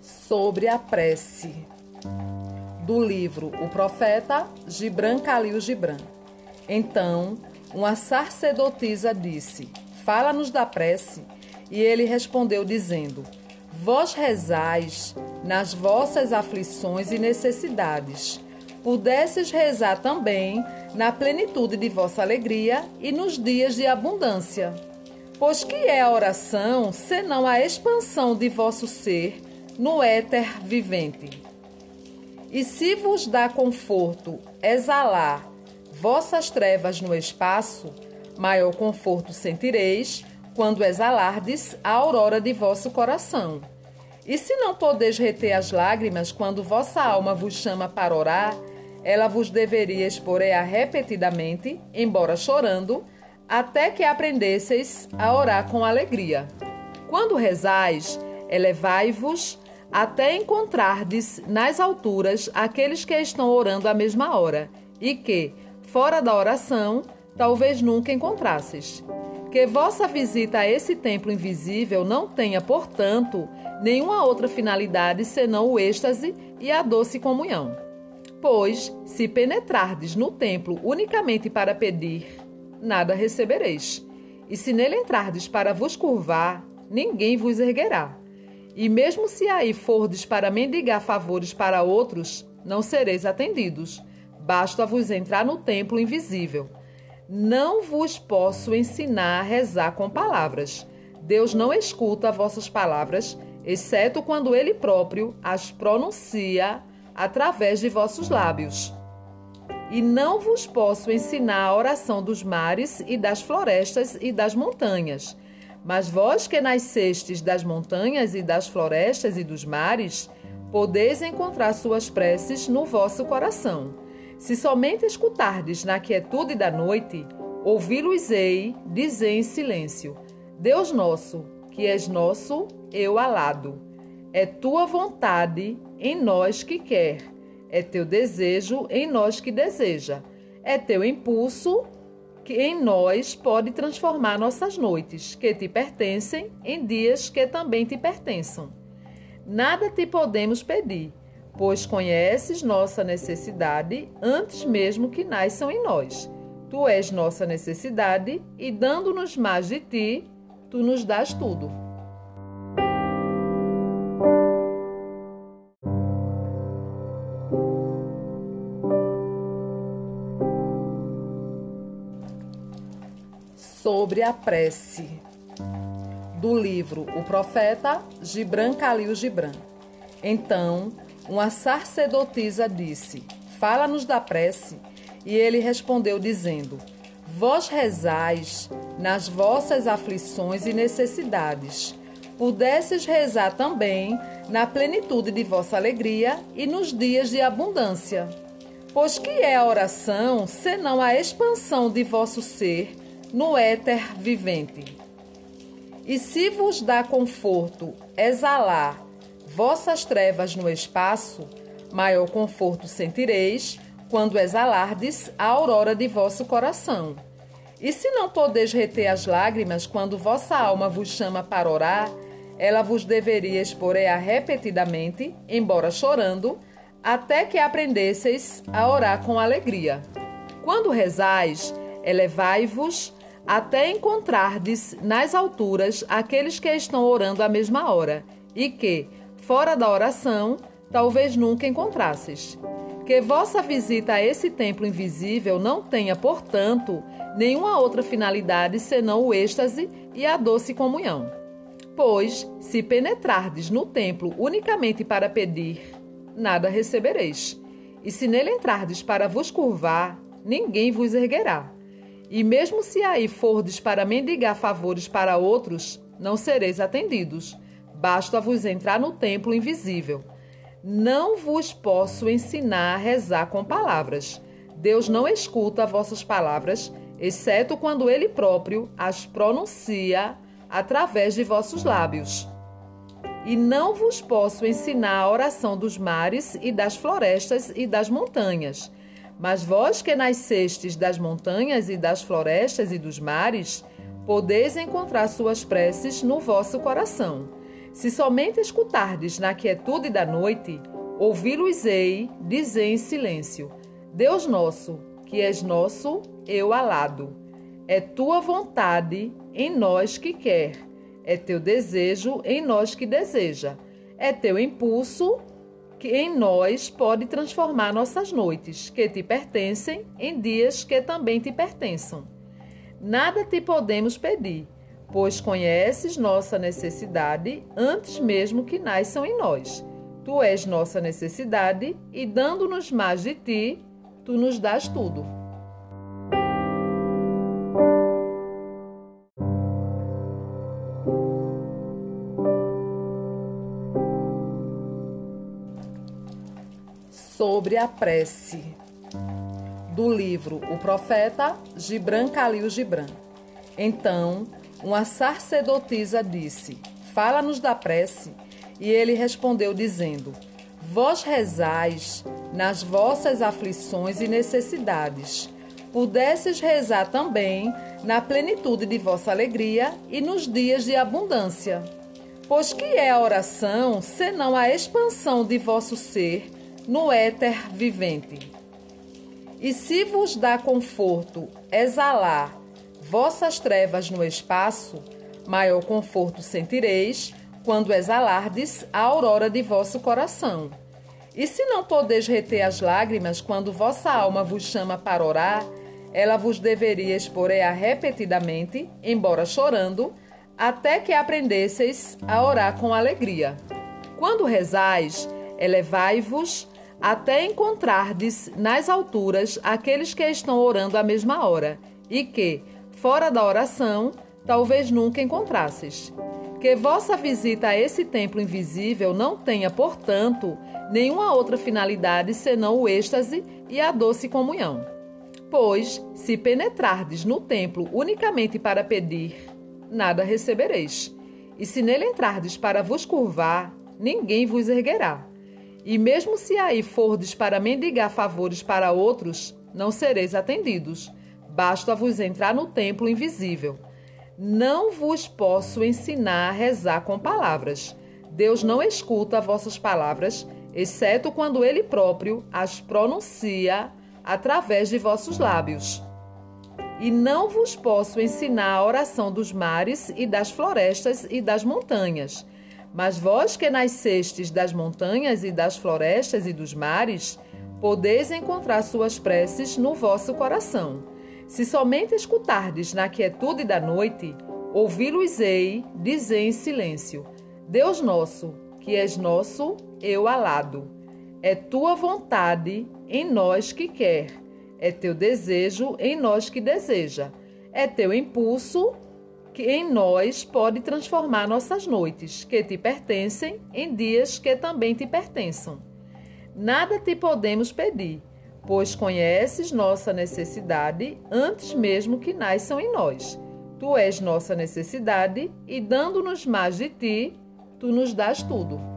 Sobre a prece do livro O Profeta Gibran Khalil Gibran. Então, uma sacerdotisa disse: Fala-nos da prece. E ele respondeu, dizendo: Vós rezais nas vossas aflições e necessidades. Pudesses rezar também na plenitude de vossa alegria e nos dias de abundância. Pois que é a oração senão a expansão de vosso ser no éter vivente? E se vos dá conforto exalar vossas trevas no espaço, maior conforto sentireis quando exalardes a aurora de vosso coração. E se não podeis reter as lágrimas quando vossa alma vos chama para orar, ela vos deveria exporear repetidamente, embora chorando, até que aprendesseis a orar com alegria. Quando rezais, elevai-vos até encontrardes nas alturas aqueles que estão orando à mesma hora, e que, fora da oração, talvez nunca encontrasses. Que vossa visita a esse templo invisível não tenha, portanto, nenhuma outra finalidade senão o êxtase e a doce comunhão. Pois, se penetrardes no templo unicamente para pedir, nada recebereis. E se nele entrardes para vos curvar, ninguém vos erguerá. E mesmo se aí fordes para mendigar favores para outros, não sereis atendidos. Basta-vos entrar no templo invisível. Não vos posso ensinar a rezar com palavras. Deus não escuta vossas palavras, exceto quando Ele próprio as pronuncia através de vossos lábios. E não vos posso ensinar a oração dos mares e das florestas e das montanhas mas vós que nascestes das montanhas e das florestas e dos mares, podeis encontrar suas preces no vosso coração. Se somente escutardes na quietude da noite, ouvi-los-ei dizer em silêncio: Deus nosso, que és nosso, eu alado. É tua vontade em nós que quer, é teu desejo em nós que deseja, é teu impulso que em nós pode transformar nossas noites, que te pertencem, em dias que também te pertençam. Nada te podemos pedir, pois conheces nossa necessidade antes mesmo que nasçam em nós. Tu és nossa necessidade e, dando-nos mais de ti, tu nos dás tudo. Sobre a prece do livro O Profeta Gibran Khalil Gibran. Então, uma sacerdotisa disse: Fala-nos da prece. E ele respondeu, dizendo: Vós rezais nas vossas aflições e necessidades. Pudesses rezar também na plenitude de vossa alegria e nos dias de abundância. Pois que é a oração senão a expansão de vosso ser no éter vivente. E se vos dá conforto exalar vossas trevas no espaço, maior conforto sentireis quando exalardes a aurora de vosso coração. E se não podeis reter as lágrimas quando vossa alma vos chama para orar, ela vos deveria exporear repetidamente, embora chorando, até que aprendesseis a orar com alegria. Quando rezais, elevai-vos até encontrardes nas alturas aqueles que estão orando à mesma hora, e que, fora da oração, talvez nunca encontrasses. Que vossa visita a esse templo invisível não tenha, portanto, nenhuma outra finalidade senão o êxtase e a doce comunhão. Pois, se penetrardes no templo unicamente para pedir, nada recebereis. E se nele entrardes para vos curvar, ninguém vos erguerá. E mesmo se aí fordes para mendigar favores para outros, não sereis atendidos. Basta-vos entrar no templo invisível. Não vos posso ensinar a rezar com palavras. Deus não escuta vossas palavras, exceto quando Ele próprio as pronuncia através de vossos lábios. E não vos posso ensinar a oração dos mares e das florestas e das montanhas Mas vós que nascestes das montanhas e das florestas e dos mares, podeis encontrar suas preces no vosso coração. Se somente escutardes na quietude da noite, ouvi-los-ei dizer em silêncio: Deus nosso, que és nosso, eu alado. É tua vontade em nós que quer, é teu desejo em nós que deseja, é teu impulso que em nós pode transformar nossas noites, que te pertencem, em dias que também te pertençam. Nada te podemos pedir, pois conheces nossa necessidade antes mesmo que nasçam em nós. Tu és nossa necessidade e, dando-nos mais de ti, tu nos dás tudo. Sobre a prece do livro O Profeta Gibran Khalil Gibran. Então, uma sacerdotisa disse: Fala-nos da prece. E ele respondeu, dizendo: Vós rezais nas vossas aflições e necessidades. Pudesses rezar também na plenitude de vossa alegria e nos dias de abundância. Pois que é a oração senão a expansão de vosso ser no éter vivente? E se vos dá conforto exalar vossas trevas no espaço, maior conforto sentireis quando exalardes a aurora de vosso coração. E se não podeis reter as lágrimas quando vossa alma vos chama para orar, ela vos deveria exporear repetidamente, embora chorando, até que aprendesseis a orar com alegria. Quando rezais, elevai-vos até encontrardes nas alturas aqueles que estão orando à mesma hora, e que, fora da oração, talvez nunca encontrasses. Que vossa visita a esse templo invisível não tenha, portanto, nenhuma outra finalidade senão o êxtase e a doce comunhão. Pois, se penetrardes no templo unicamente para pedir, nada recebereis. E se nele entrardes para vos curvar, ninguém vos erguerá. E mesmo se aí fordes para mendigar favores para outros, não sereis atendidos. Basta-vos entrar no templo invisível. Não vos posso ensinar a rezar com palavras. Deus não escuta vossas palavras, exceto quando Ele próprio as pronuncia através de vossos lábios. E não vos posso ensinar a oração dos mares e das florestas e das montanhas mas vós que nascestes das montanhas e das florestas e dos mares, podeis encontrar suas preces no vosso coração. Se somente escutardes na quietude da noite, ouvi-los-ei dizer em silêncio: Deus nosso, que és nosso, eu alado. É tua vontade em nós que quer, é teu desejo em nós que deseja, é teu impulso que em nós pode transformar nossas noites, que te pertencem, em dias que também te pertençam. Nada te podemos pedir, pois conheces nossa necessidade antes mesmo que nasçam em nós. Tu és nossa necessidade e, dando-nos mais de ti, tu nos dás tudo.